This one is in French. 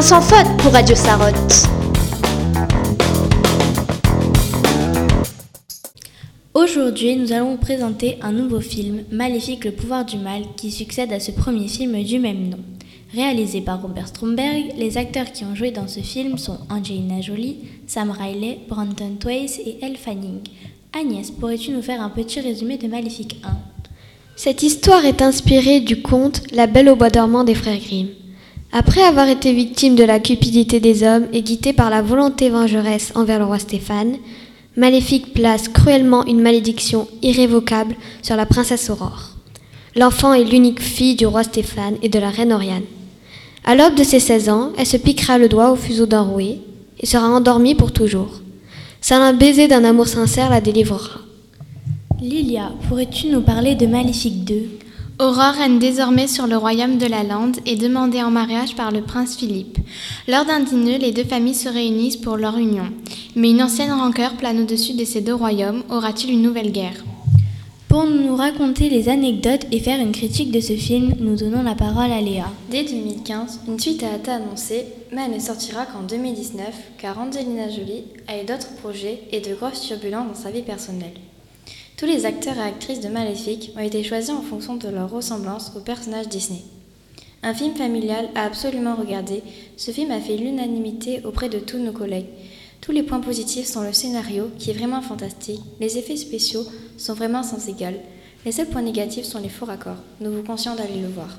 Un sans faute pour Radio Sarotte. Aujourd'hui, nous allons vous présenter un nouveau film, Maléfique le pouvoir du mal, qui succède à ce premier film du même nom. Réalisé par Robert Stromberg, les acteurs qui ont joué dans ce film sont Angelina Jolie, Sam Riley, Brandon Twace et Elle Fanning. Agnès, pourrais-tu nous faire un petit résumé de Maléfique 1 Cette histoire est inspirée du conte La Belle au bois dormant des frères Grimm. Après avoir été victime de la cupidité des hommes et guidée par la volonté vengeresse envers le roi Stéphane, Maléfique place cruellement une malédiction irrévocable sur la princesse Aurore. L'enfant est l'unique fille du roi Stéphane et de la reine Oriane. À l'aube de ses 16 ans, elle se piquera le doigt au fuseau d'un rouet et sera endormie pour toujours. Seul un baiser d'un amour sincère la délivrera. Lilia, pourrais-tu nous parler de Maléfique 2 Aurore règne désormais sur le royaume de la Lande et demandée en mariage par le prince Philippe. Lors d'un dîner, les deux familles se réunissent pour leur union. Mais une ancienne rancœur plane au-dessus de ces deux royaumes. Aura-t-il une nouvelle guerre? Pour nous raconter les anecdotes et faire une critique de ce film, nous donnons la parole à Léa. Dès 2015, une suite a été annoncée, mais elle ne sortira qu'en 2019 car Angelina Jolie a eu d'autres projets et de grosses turbulences dans sa vie personnelle. Tous les acteurs et actrices de Maléfique ont été choisis en fonction de leur ressemblance au personnage Disney. Un film familial à absolument regarder, ce film a fait l'unanimité auprès de tous nos collègues. Tous les points positifs sont le scénario, qui est vraiment fantastique, les effets spéciaux sont vraiment sans égal. Les seuls points négatifs sont les faux raccords. Nous vous conseillons d'aller le voir.